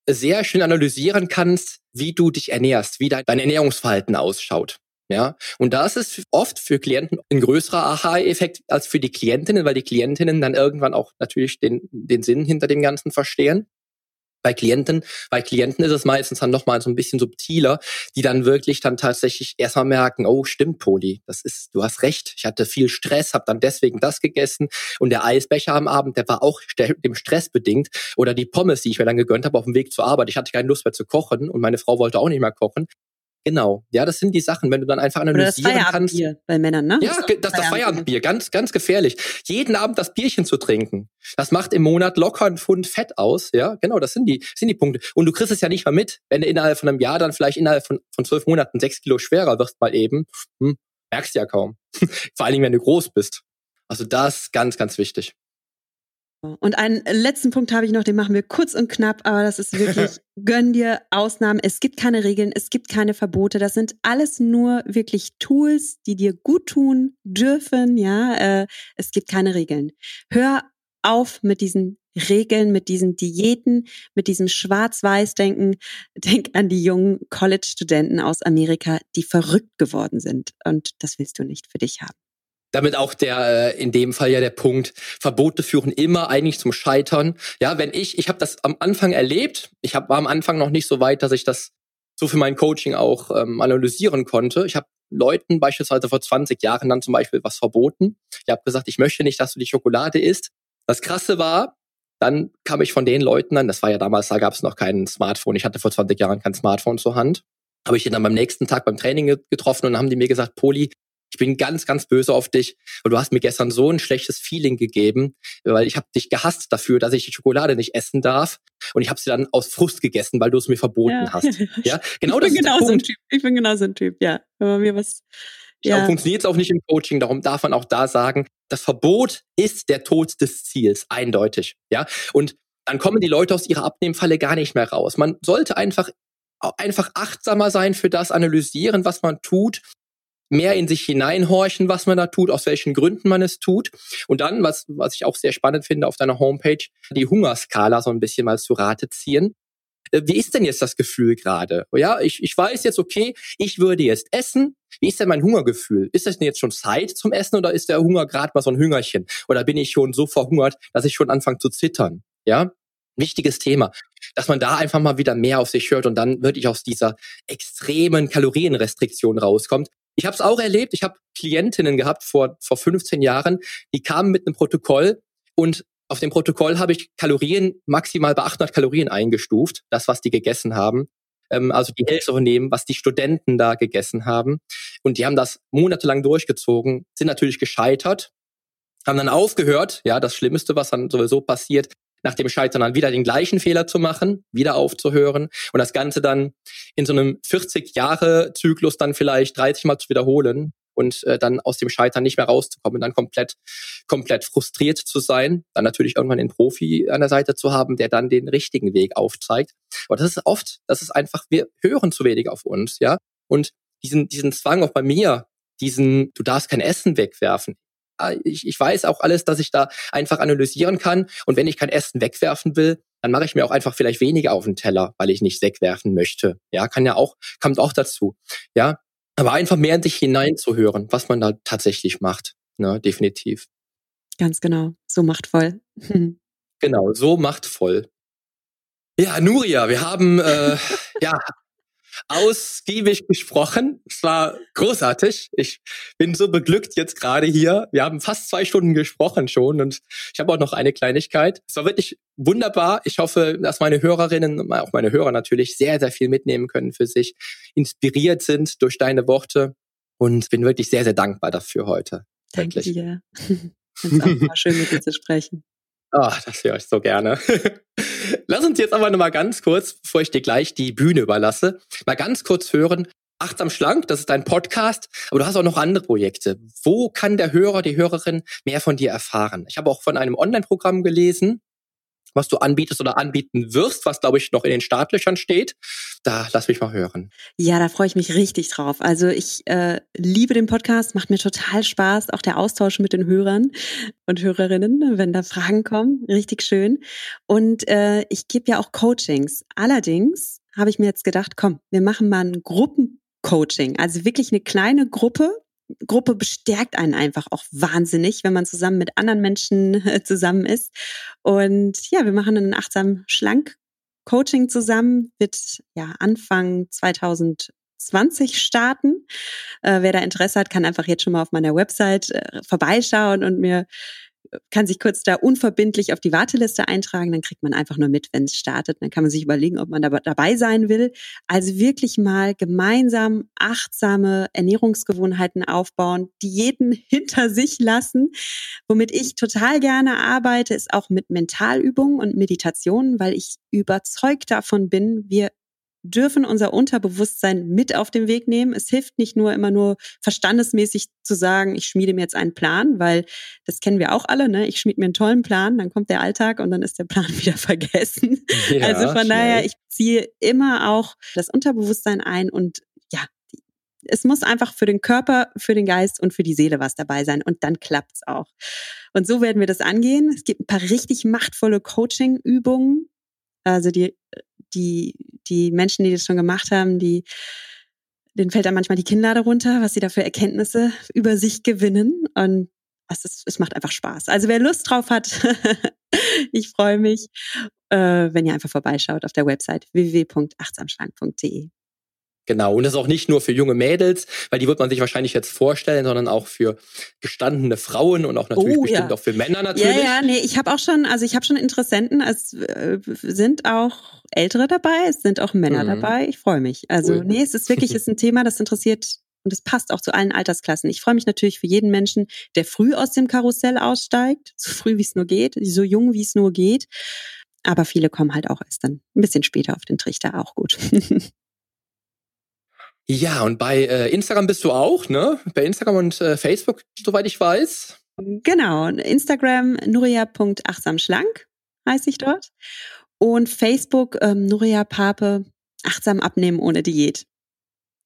S1: sehr schön analysieren kannst, wie du dich ernährst, wie dein, dein Ernährungsverhalten ausschaut. Ja, und das ist oft für Klienten ein größerer Aha-Effekt als für die Klientinnen, weil die Klientinnen dann irgendwann auch natürlich den, den Sinn hinter dem Ganzen verstehen bei Klienten. Bei Klienten ist es meistens dann nochmal so ein bisschen subtiler, die dann wirklich dann tatsächlich erstmal merken, oh, stimmt, Poli, das ist, du hast recht, ich hatte viel Stress, habe dann deswegen das gegessen und der Eisbecher am Abend, der war auch dem Stress bedingt oder die Pommes, die ich mir dann gegönnt habe auf dem Weg zur Arbeit, ich hatte keine Lust mehr zu kochen und meine Frau wollte auch nicht mehr kochen. Genau. Ja, das sind die Sachen, wenn du dann einfach analysieren Oder das kannst.
S2: bei Männern, ne?
S1: Ja, das, das, das Feierabendbier, ganz, ganz gefährlich. Jeden Abend das Bierchen zu trinken, das macht im Monat locker einen Pfund Fett aus. Ja, genau, das sind die, sind die Punkte. Und du kriegst es ja nicht mal mit, wenn du innerhalb von einem Jahr dann vielleicht innerhalb von, von zwölf Monaten sechs Kilo schwerer wirst mal eben. Hm, merkst du ja kaum. Vor allen Dingen, wenn du groß bist. Also das ist ganz, ganz wichtig.
S2: Und einen letzten Punkt habe ich noch, den machen wir kurz und knapp, aber das ist wirklich, gönn dir Ausnahmen. Es gibt keine Regeln, es gibt keine Verbote. Das sind alles nur wirklich Tools, die dir gut tun dürfen. Ja, äh, es gibt keine Regeln. Hör auf mit diesen Regeln, mit diesen Diäten, mit diesem Schwarz-Weiß-Denken. Denk an die jungen College-Studenten aus Amerika, die verrückt geworden sind. Und das willst du nicht für dich haben
S1: damit auch der äh, in dem Fall ja der Punkt Verbote führen immer eigentlich zum Scheitern. Ja, wenn ich ich habe das am Anfang erlebt, ich hab, war am Anfang noch nicht so weit, dass ich das so für mein Coaching auch ähm, analysieren konnte. Ich habe Leuten beispielsweise vor 20 Jahren dann zum Beispiel was verboten. Ich habe gesagt, ich möchte nicht, dass du die Schokolade isst. Das Krasse war, dann kam ich von den Leuten an, das war ja damals, da gab es noch kein Smartphone. Ich hatte vor 20 Jahren kein Smartphone zur Hand. Habe ich ihn dann beim nächsten Tag beim Training getroffen und haben die mir gesagt, Poli, ich bin ganz, ganz böse auf dich, weil du hast mir gestern so ein schlechtes Feeling gegeben, weil ich habe dich gehasst dafür, dass ich die Schokolade nicht essen darf und ich habe sie dann aus Frust gegessen, weil du es mir verboten ja. hast. Ja,
S2: genau ich das bin ist genau so ein Typ. Ich bin genau so ein Typ, ja. Wenn man mir was
S1: ja. funktioniert es auch nicht im Coaching, darum darf man auch da sagen, das Verbot ist der Tod des Ziels, eindeutig. Ja, und dann kommen die Leute aus ihrer Abnehmfalle gar nicht mehr raus. Man sollte einfach einfach achtsamer sein für das, analysieren, was man tut mehr in sich hineinhorchen, was man da tut, aus welchen Gründen man es tut. Und dann, was, was ich auch sehr spannend finde, auf deiner Homepage, die Hungerskala so ein bisschen mal zu Rate ziehen. Äh, wie ist denn jetzt das Gefühl gerade? Ja, ich, ich weiß jetzt, okay, ich würde jetzt essen. Wie ist denn mein Hungergefühl? Ist das denn jetzt schon Zeit zum Essen oder ist der Hunger gerade mal so ein Hüngerchen? Oder bin ich schon so verhungert, dass ich schon anfange zu zittern? Ja, wichtiges Thema, dass man da einfach mal wieder mehr auf sich hört und dann wirklich aus dieser extremen Kalorienrestriktion rauskommt, ich habe es auch erlebt. Ich habe Klientinnen gehabt vor, vor 15 Jahren, die kamen mit einem Protokoll und auf dem Protokoll habe ich Kalorien maximal bei 800 Kalorien eingestuft, das, was die gegessen haben. Ähm, also die von dem, was die Studenten da gegessen haben. Und die haben das monatelang durchgezogen, sind natürlich gescheitert, haben dann aufgehört, ja, das Schlimmste, was dann sowieso passiert, nach dem Scheitern dann wieder den gleichen Fehler zu machen, wieder aufzuhören und das Ganze dann in so einem 40-Jahre-Zyklus dann vielleicht 30 Mal zu wiederholen und äh, dann aus dem Scheitern nicht mehr rauszukommen, dann komplett, komplett frustriert zu sein, dann natürlich irgendwann den Profi an der Seite zu haben, der dann den richtigen Weg aufzeigt. Aber das ist oft, das ist einfach, wir hören zu wenig auf uns, ja. Und diesen, diesen Zwang auch bei mir, diesen, du darfst kein Essen wegwerfen. Ah, ich, ich weiß auch alles, dass ich da einfach analysieren kann. Und wenn ich kein Essen wegwerfen will, dann mache ich mir auch einfach vielleicht weniger auf den Teller, weil ich nicht wegwerfen möchte. Ja, kann ja auch, kommt auch dazu. Ja, aber einfach mehr in sich hineinzuhören, was man da tatsächlich macht. Ne, definitiv.
S2: Ganz genau. So machtvoll.
S1: genau, so machtvoll. Ja, Nuria, wir haben äh, ja ausgiebig gesprochen. Es war großartig. Ich bin so beglückt jetzt gerade hier. Wir haben fast zwei Stunden gesprochen schon und ich habe auch noch eine Kleinigkeit. Es war wirklich wunderbar. Ich hoffe, dass meine Hörerinnen, auch meine Hörer natürlich, sehr, sehr viel mitnehmen können für sich, inspiriert sind durch deine Worte und bin wirklich sehr, sehr dankbar dafür heute.
S2: Danke wirklich. dir. Es mal schön mit dir zu sprechen.
S1: Ach, das höre ich so gerne. Lass uns jetzt aber noch mal ganz kurz, bevor ich dir gleich die Bühne überlasse, mal ganz kurz hören. Achtsam Schlank, das ist dein Podcast, aber du hast auch noch andere Projekte. Wo kann der Hörer, die Hörerin mehr von dir erfahren? Ich habe auch von einem Online-Programm gelesen, was du anbietest oder anbieten wirst, was glaube ich noch in den Startlöchern steht. Da lass mich mal hören.
S2: Ja, da freue ich mich richtig drauf. Also ich äh, liebe den Podcast, macht mir total Spaß, auch der Austausch mit den Hörern und Hörerinnen, wenn da Fragen kommen, richtig schön. Und äh, ich gebe ja auch Coachings. Allerdings habe ich mir jetzt gedacht, komm, wir machen mal ein Gruppencoaching, also wirklich eine kleine Gruppe Gruppe bestärkt einen einfach auch wahnsinnig, wenn man zusammen mit anderen Menschen zusammen ist. Und ja, wir machen einen achtsam schlank Coaching zusammen, wird ja Anfang 2020 starten. Äh, wer da Interesse hat, kann einfach jetzt schon mal auf meiner Website äh, vorbeischauen und mir kann sich kurz da unverbindlich auf die Warteliste eintragen, dann kriegt man einfach nur mit, wenn es startet. Dann kann man sich überlegen, ob man da dabei sein will. Also wirklich mal gemeinsam achtsame Ernährungsgewohnheiten aufbauen, Diäten hinter sich lassen. Womit ich total gerne arbeite, ist auch mit Mentalübungen und Meditationen, weil ich überzeugt davon bin, wir dürfen unser Unterbewusstsein mit auf den Weg nehmen. Es hilft nicht nur immer nur verstandesmäßig zu sagen, ich schmiede mir jetzt einen Plan, weil das kennen wir auch alle, ne? Ich schmiede mir einen tollen Plan, dann kommt der Alltag und dann ist der Plan wieder vergessen. Ja, also von schnell. daher, ich ziehe immer auch das Unterbewusstsein ein und ja, es muss einfach für den Körper, für den Geist und für die Seele was dabei sein und dann klappt's auch. Und so werden wir das angehen. Es gibt ein paar richtig machtvolle Coaching-Übungen. Also die, die, die Menschen, die das schon gemacht haben, die, denen fällt dann manchmal die Kinnlade runter, was sie da für Erkenntnisse über sich gewinnen. Und es, ist, es macht einfach Spaß. Also wer Lust drauf hat, ich freue mich, äh, wenn ihr einfach vorbeischaut auf der Website www.achtsamschlank.de.
S1: Genau, und das ist auch nicht nur für junge Mädels, weil die wird man sich wahrscheinlich jetzt vorstellen, sondern auch für gestandene Frauen und auch natürlich oh, bestimmt ja. auch für Männer natürlich.
S2: Ja, ja, nee, ich habe auch schon, also ich habe schon Interessenten, es äh, sind auch Ältere dabei, es sind auch Männer mhm. dabei. Ich freue mich. Also cool. nee, es ist wirklich ist ein Thema, das interessiert und es passt auch zu allen Altersklassen. Ich freue mich natürlich für jeden Menschen, der früh aus dem Karussell aussteigt, so früh wie es nur geht, so jung wie es nur geht. Aber viele kommen halt auch erst dann ein bisschen später auf den Trichter, auch gut.
S1: Ja, und bei äh, Instagram bist du auch, ne? Bei Instagram und äh, Facebook, soweit ich weiß.
S2: Genau, Instagram nuria.achtsamschlank heiße ich dort. Und Facebook ähm, Nuria Pape, achtsam abnehmen ohne Diät.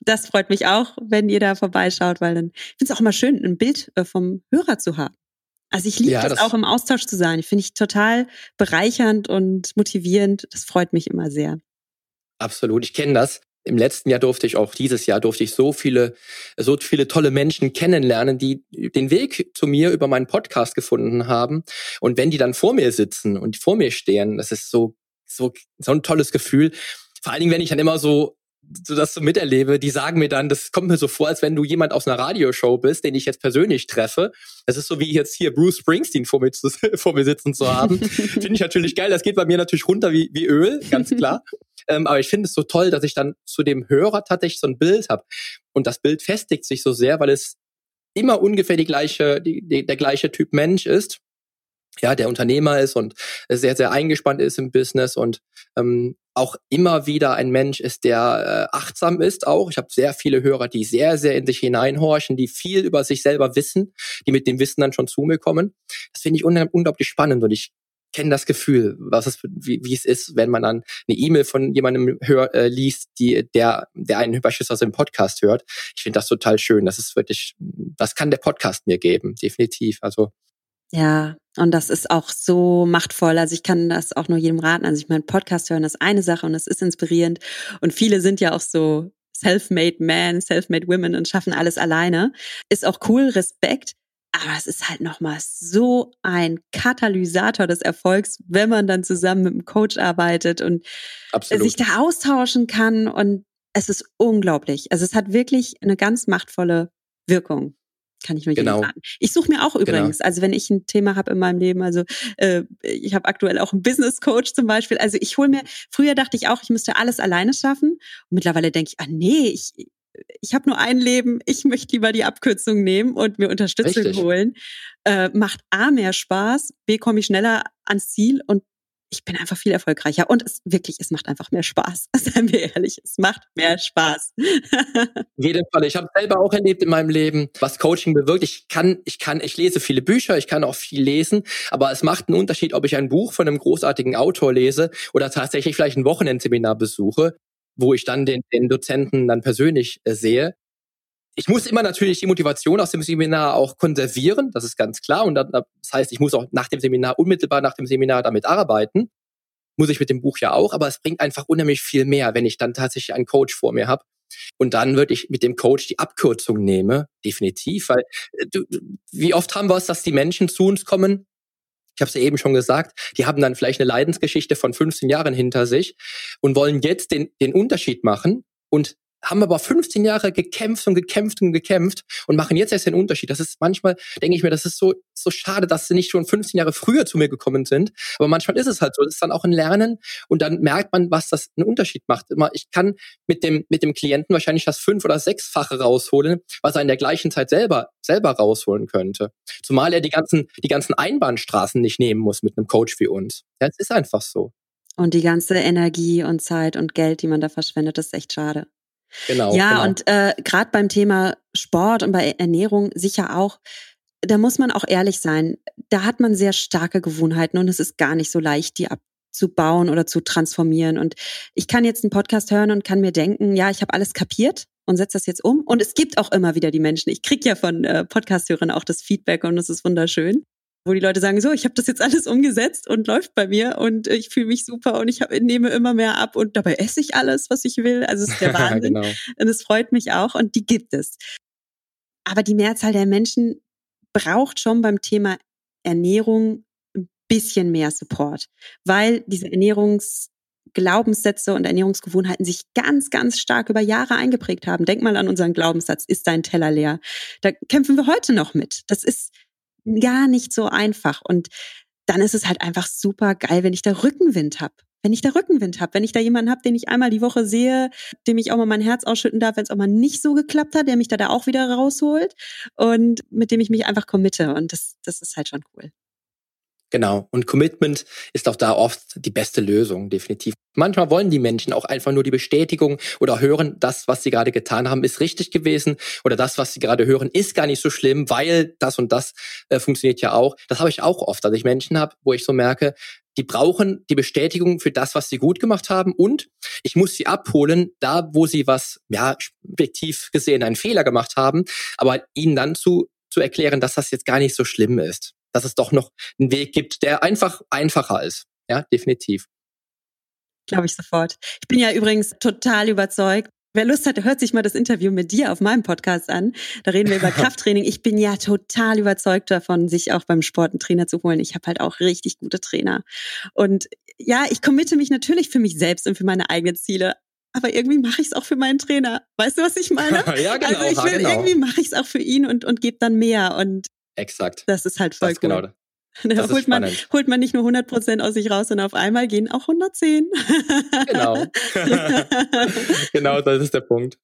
S2: Das freut mich auch, wenn ihr da vorbeischaut, weil dann ich finde es auch immer schön, ein Bild äh, vom Hörer zu haben. Also ich liebe ja, das, das, auch im Austausch zu sein. Finde ich total bereichernd und motivierend. Das freut mich immer sehr.
S1: Absolut, ich kenne das im letzten Jahr durfte ich auch dieses Jahr durfte ich so viele so viele tolle Menschen kennenlernen, die den Weg zu mir über meinen Podcast gefunden haben und wenn die dann vor mir sitzen und vor mir stehen, das ist so so so ein tolles Gefühl. Vor allen Dingen, wenn ich dann immer so so das so miterlebe, die sagen mir dann, das kommt mir so vor, als wenn du jemand aus einer Radioshow bist, den ich jetzt persönlich treffe. Das ist so wie jetzt hier Bruce Springsteen vor mir, zu, vor mir sitzen zu haben. Finde ich natürlich geil. Das geht bei mir natürlich runter wie, wie Öl, ganz klar. Ähm, aber ich finde es so toll, dass ich dann zu dem Hörer tatsächlich so ein Bild habe. Und das Bild festigt sich so sehr, weil es immer ungefähr die gleiche, die, die, der gleiche Typ Mensch ist. Ja, der Unternehmer ist und sehr, sehr eingespannt ist im Business und ähm, auch immer wieder ein Mensch ist, der äh, achtsam ist auch. Ich habe sehr viele Hörer, die sehr, sehr in sich hineinhorchen, die viel über sich selber wissen, die mit dem Wissen dann schon zu mir kommen. Das finde ich unglaublich spannend und ich kenne das Gefühl, was es, wie, wie es ist, wenn man dann eine E-Mail von jemandem hör, äh, liest, die, der, der einen beispielsweise im Podcast hört. Ich finde das total schön. Das ist wirklich, das kann der Podcast mir geben, definitiv. Also
S2: ja, und das ist auch so machtvoll. Also ich kann das auch nur jedem raten. Also ich meine, Podcast hören ist eine Sache und es ist inspirierend. Und viele sind ja auch so self-made men, self-made women und schaffen alles alleine. Ist auch cool, Respekt. Aber es ist halt nochmal so ein Katalysator des Erfolgs, wenn man dann zusammen mit einem Coach arbeitet und Absolut. sich da austauschen kann. Und es ist unglaublich. Also es hat wirklich eine ganz machtvolle Wirkung. Kann ich mir genau. sagen. Ich suche mir auch genau. übrigens, genau. also wenn ich ein Thema habe in meinem Leben, also äh, ich habe aktuell auch einen Business Coach zum Beispiel. Also ich hole mir, früher dachte ich auch, ich müsste alles alleine schaffen. Und mittlerweile denke ich, ah nee, ich, ich habe nur ein Leben, ich möchte lieber die Abkürzung nehmen und mir Unterstützung Richtig. holen. Äh, macht A mehr Spaß, B komme ich schneller ans Ziel und ich bin einfach viel erfolgreicher. Und es wirklich, es macht einfach mehr Spaß. Seien wir ehrlich, es macht mehr Spaß.
S1: In jedem Fall. Ich habe selber auch erlebt in meinem Leben, was Coaching bewirkt. Ich kann, ich kann, ich lese viele Bücher, ich kann auch viel lesen, aber es macht einen Unterschied, ob ich ein Buch von einem großartigen Autor lese oder tatsächlich vielleicht ein Wochenendseminar besuche wo ich dann den, den Dozenten dann persönlich äh, sehe. Ich muss immer natürlich die Motivation aus dem Seminar auch konservieren, das ist ganz klar. Und dann, das heißt, ich muss auch nach dem Seminar, unmittelbar nach dem Seminar damit arbeiten. Muss ich mit dem Buch ja auch, aber es bringt einfach unheimlich viel mehr, wenn ich dann tatsächlich einen Coach vor mir habe. Und dann würde ich mit dem Coach die Abkürzung nehme, definitiv, weil äh, du, wie oft haben wir es, dass die Menschen zu uns kommen ich habe es ja eben schon gesagt, die haben dann vielleicht eine Leidensgeschichte von 15 Jahren hinter sich und wollen jetzt den, den Unterschied machen und haben aber 15 Jahre gekämpft und gekämpft und gekämpft und machen jetzt erst den Unterschied. Das ist manchmal, denke ich mir, das ist so, so schade, dass sie nicht schon 15 Jahre früher zu mir gekommen sind. Aber manchmal ist es halt so. Das ist dann auch ein Lernen und dann merkt man, was das einen Unterschied macht. Ich kann mit dem, mit dem Klienten wahrscheinlich das fünf- oder sechsfache rausholen, was er in der gleichen Zeit selber, selber rausholen könnte. Zumal er die ganzen, die ganzen Einbahnstraßen nicht nehmen muss mit einem Coach wie uns. Ja, es ist einfach so.
S2: Und die ganze Energie und Zeit und Geld, die man da verschwendet, ist echt schade.
S1: Genau.
S2: Ja,
S1: genau.
S2: und äh, gerade beim Thema Sport und bei Ernährung sicher auch, da muss man auch ehrlich sein. Da hat man sehr starke Gewohnheiten und es ist gar nicht so leicht, die abzubauen oder zu transformieren. Und ich kann jetzt einen Podcast hören und kann mir denken, ja, ich habe alles kapiert und setze das jetzt um. Und es gibt auch immer wieder die Menschen. Ich kriege ja von äh, Podcast-Hörern auch das Feedback und das ist wunderschön wo die Leute sagen, so, ich habe das jetzt alles umgesetzt und läuft bei mir und ich fühle mich super und ich hab, nehme immer mehr ab und dabei esse ich alles, was ich will. Also es ist der Wahnsinn. genau. Und es freut mich auch und die gibt es. Aber die Mehrzahl der Menschen braucht schon beim Thema Ernährung ein bisschen mehr Support, weil diese Ernährungsglaubenssätze und Ernährungsgewohnheiten sich ganz, ganz stark über Jahre eingeprägt haben. Denk mal an unseren Glaubenssatz, ist dein Teller leer? Da kämpfen wir heute noch mit. Das ist gar nicht so einfach. Und dann ist es halt einfach super geil, wenn ich da Rückenwind habe. Wenn ich da Rückenwind habe, wenn ich da jemanden habe, den ich einmal die Woche sehe, dem ich auch mal mein Herz ausschütten darf, wenn es auch mal nicht so geklappt hat, der mich da, da auch wieder rausholt und mit dem ich mich einfach committe. Und das, das ist halt schon cool.
S1: Genau. Und Commitment ist auch da oft die beste Lösung, definitiv. Manchmal wollen die Menschen auch einfach nur die Bestätigung oder hören, das, was sie gerade getan haben, ist richtig gewesen oder das, was sie gerade hören, ist gar nicht so schlimm, weil das und das äh, funktioniert ja auch. Das habe ich auch oft, dass ich Menschen habe, wo ich so merke, die brauchen die Bestätigung für das, was sie gut gemacht haben und ich muss sie abholen, da wo sie was, ja, objektiv gesehen einen Fehler gemacht haben, aber ihnen dann zu, zu erklären, dass das jetzt gar nicht so schlimm ist dass es doch noch einen Weg gibt, der einfach einfacher ist. Ja, definitiv.
S2: Glaube ich sofort. Ich bin ja übrigens total überzeugt. Wer Lust hat, hört sich mal das Interview mit dir auf meinem Podcast an. Da reden wir über Krafttraining. Ich bin ja total überzeugt davon, sich auch beim Sport einen Trainer zu holen. Ich habe halt auch richtig gute Trainer. Und ja, ich committe mich natürlich für mich selbst und für meine eigenen Ziele aber irgendwie mache ich es auch für meinen Trainer. Weißt du, was ich meine?
S1: ja, genau.
S2: Also ich will,
S1: genau.
S2: irgendwie mache ich es auch für ihn und, und gebe dann mehr. Und
S1: Exakt.
S2: Das ist halt voll
S1: das
S2: cool.
S1: Genau.
S2: Da holt man, holt man nicht nur 100 Prozent aus sich raus, sondern auf einmal gehen auch 110.
S1: Genau. genau, das ist der Punkt.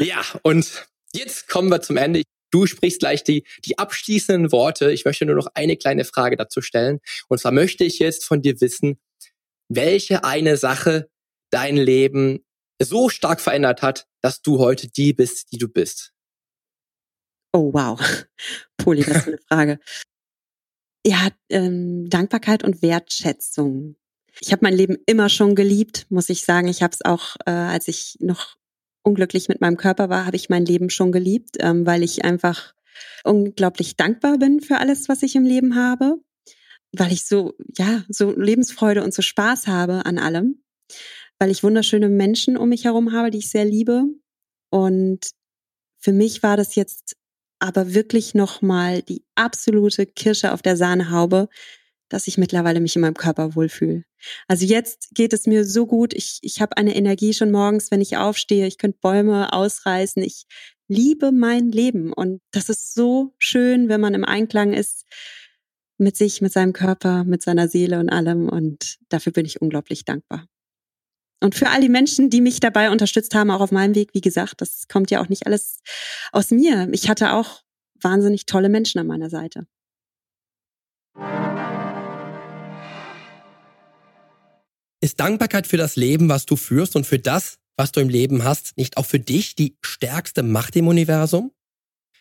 S1: Ja, und jetzt kommen wir zum Ende. Du sprichst gleich die, die abschließenden Worte. Ich möchte nur noch eine kleine Frage dazu stellen. Und zwar möchte ich jetzt von dir wissen, welche eine Sache dein Leben so stark verändert hat, dass du heute die bist, die du bist.
S2: Oh, wow. Poli, das ist eine Frage. Ja, ähm, Dankbarkeit und Wertschätzung. Ich habe mein Leben immer schon geliebt, muss ich sagen. Ich habe es auch, äh, als ich noch unglücklich mit meinem Körper war, habe ich mein Leben schon geliebt, ähm, weil ich einfach unglaublich dankbar bin für alles, was ich im Leben habe, weil ich so, ja, so Lebensfreude und so Spaß habe an allem, weil ich wunderschöne Menschen um mich herum habe, die ich sehr liebe. Und für mich war das jetzt aber wirklich nochmal die absolute Kirsche auf der Sahnehaube, dass ich mittlerweile mich in meinem Körper wohlfühle. Also jetzt geht es mir so gut. Ich, ich habe eine Energie schon morgens, wenn ich aufstehe. Ich könnte Bäume ausreißen. Ich liebe mein Leben. Und das ist so schön, wenn man im Einklang ist mit sich, mit seinem Körper, mit seiner Seele und allem. Und dafür bin ich unglaublich dankbar. Und für all die Menschen, die mich dabei unterstützt haben, auch auf meinem Weg, wie gesagt, das kommt ja auch nicht alles aus mir. Ich hatte auch wahnsinnig tolle Menschen an meiner Seite.
S1: Ist Dankbarkeit für das Leben, was du führst und für das, was du im Leben hast, nicht auch für dich die stärkste Macht im Universum?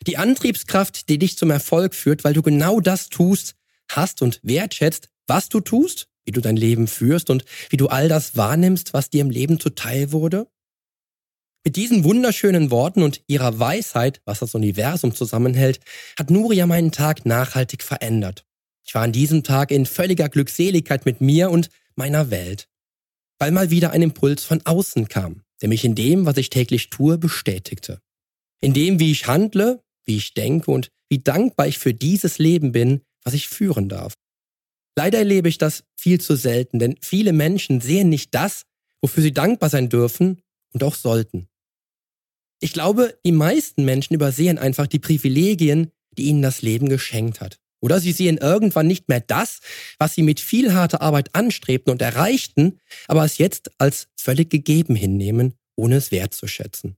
S1: Die Antriebskraft, die dich zum Erfolg führt, weil du genau das tust, hast und wertschätzt, was du tust wie du dein Leben führst und wie du all das wahrnimmst, was dir im Leben zuteil wurde? Mit diesen wunderschönen Worten und ihrer Weisheit, was das Universum zusammenhält, hat Nuria meinen Tag nachhaltig verändert. Ich war an diesem Tag in völliger Glückseligkeit mit mir und meiner Welt, weil mal wieder ein Impuls von außen kam, der mich in dem, was ich täglich tue, bestätigte. In dem, wie ich handle, wie ich denke und wie dankbar ich für dieses Leben bin, was ich führen darf. Leider erlebe ich das viel zu selten, denn viele Menschen sehen nicht das, wofür sie dankbar sein dürfen und auch sollten. Ich glaube, die meisten Menschen übersehen einfach die Privilegien, die ihnen das Leben geschenkt hat. Oder sie sehen irgendwann nicht mehr das, was sie mit viel harter Arbeit anstrebten und erreichten, aber es jetzt als völlig gegeben hinnehmen, ohne es wertzuschätzen.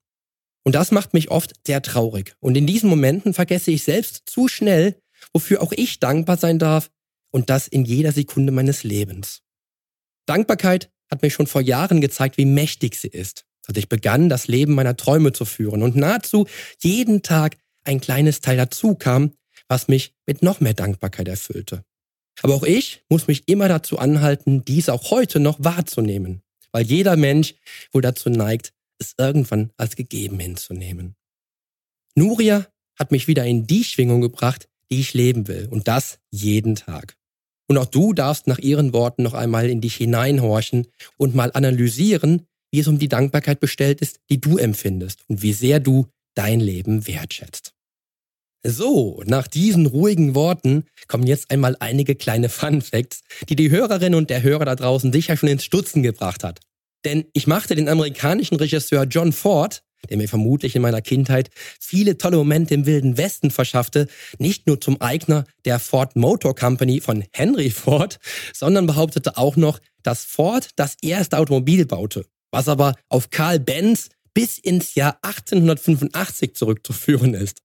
S1: Und das macht mich oft sehr traurig. Und in diesen Momenten vergesse ich selbst zu schnell, wofür auch ich dankbar sein darf und das in jeder Sekunde meines Lebens. Dankbarkeit hat mir schon vor Jahren gezeigt, wie mächtig sie ist. Als ich begann, das Leben meiner Träume zu führen und nahezu jeden Tag ein kleines Teil dazu kam, was mich mit noch mehr Dankbarkeit erfüllte. Aber auch ich muss mich immer dazu anhalten, dies auch heute noch wahrzunehmen, weil jeder Mensch wohl dazu neigt, es irgendwann als gegeben hinzunehmen. Nuria hat mich wieder in die Schwingung gebracht, die ich leben will, und das jeden Tag. Und auch du darfst nach ihren Worten noch einmal in dich hineinhorchen und mal analysieren, wie es um die Dankbarkeit bestellt ist, die du empfindest und wie sehr du dein Leben wertschätzt. So, nach diesen ruhigen Worten kommen jetzt einmal einige kleine Fun Facts, die die Hörerin und der Hörer da draußen sicher schon ins Stutzen gebracht hat. Denn ich machte den amerikanischen Regisseur John Ford, der mir vermutlich in meiner Kindheit viele tolle Momente im Wilden Westen verschaffte, nicht nur zum Eigner der Ford Motor Company von Henry Ford, sondern behauptete auch noch, dass Ford das erste Automobil baute, was aber auf Karl Benz bis ins Jahr 1885 zurückzuführen ist.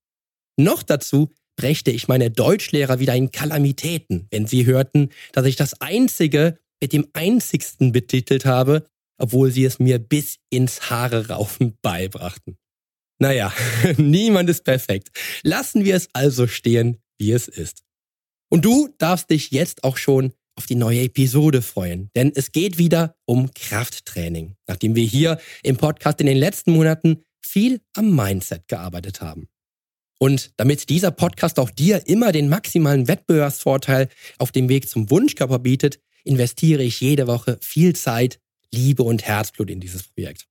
S1: Noch dazu brächte ich meine Deutschlehrer wieder in Kalamitäten, wenn sie hörten, dass ich das Einzige mit dem Einzigsten betitelt habe, obwohl sie es mir bis ins Haare raufen beibrachten. Naja, niemand ist perfekt. Lassen wir es also stehen, wie es ist. Und du darfst dich jetzt auch schon auf die neue Episode freuen, denn es geht wieder um Krafttraining, nachdem wir hier im Podcast in den letzten Monaten viel am Mindset gearbeitet haben. Und damit dieser Podcast auch dir immer den maximalen Wettbewerbsvorteil auf dem Weg zum Wunschkörper bietet, investiere ich jede Woche viel Zeit, Liebe und Herzblut in dieses Projekt.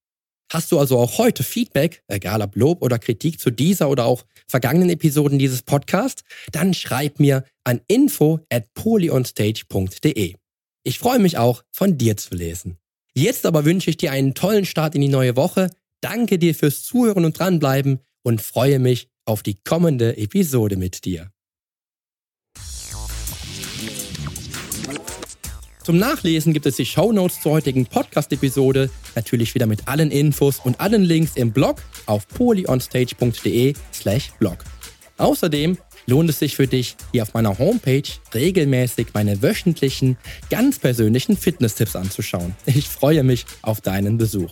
S1: Hast du also auch heute Feedback, egal ob Lob oder Kritik zu dieser oder auch vergangenen Episoden dieses Podcasts, dann schreib mir an info at polyonstage.de. Ich freue mich auch, von dir zu lesen. Jetzt aber wünsche ich dir einen tollen Start in die neue Woche. Danke dir fürs Zuhören und dranbleiben und freue mich auf die kommende Episode mit dir. Zum Nachlesen gibt es die Shownotes zur heutigen Podcast-Episode, natürlich wieder mit allen Infos und allen Links im Blog auf polyonstage.de slash blog. Außerdem lohnt es sich für dich, hier auf meiner Homepage regelmäßig meine wöchentlichen, ganz persönlichen Fitness-Tipps anzuschauen. Ich freue mich auf deinen Besuch.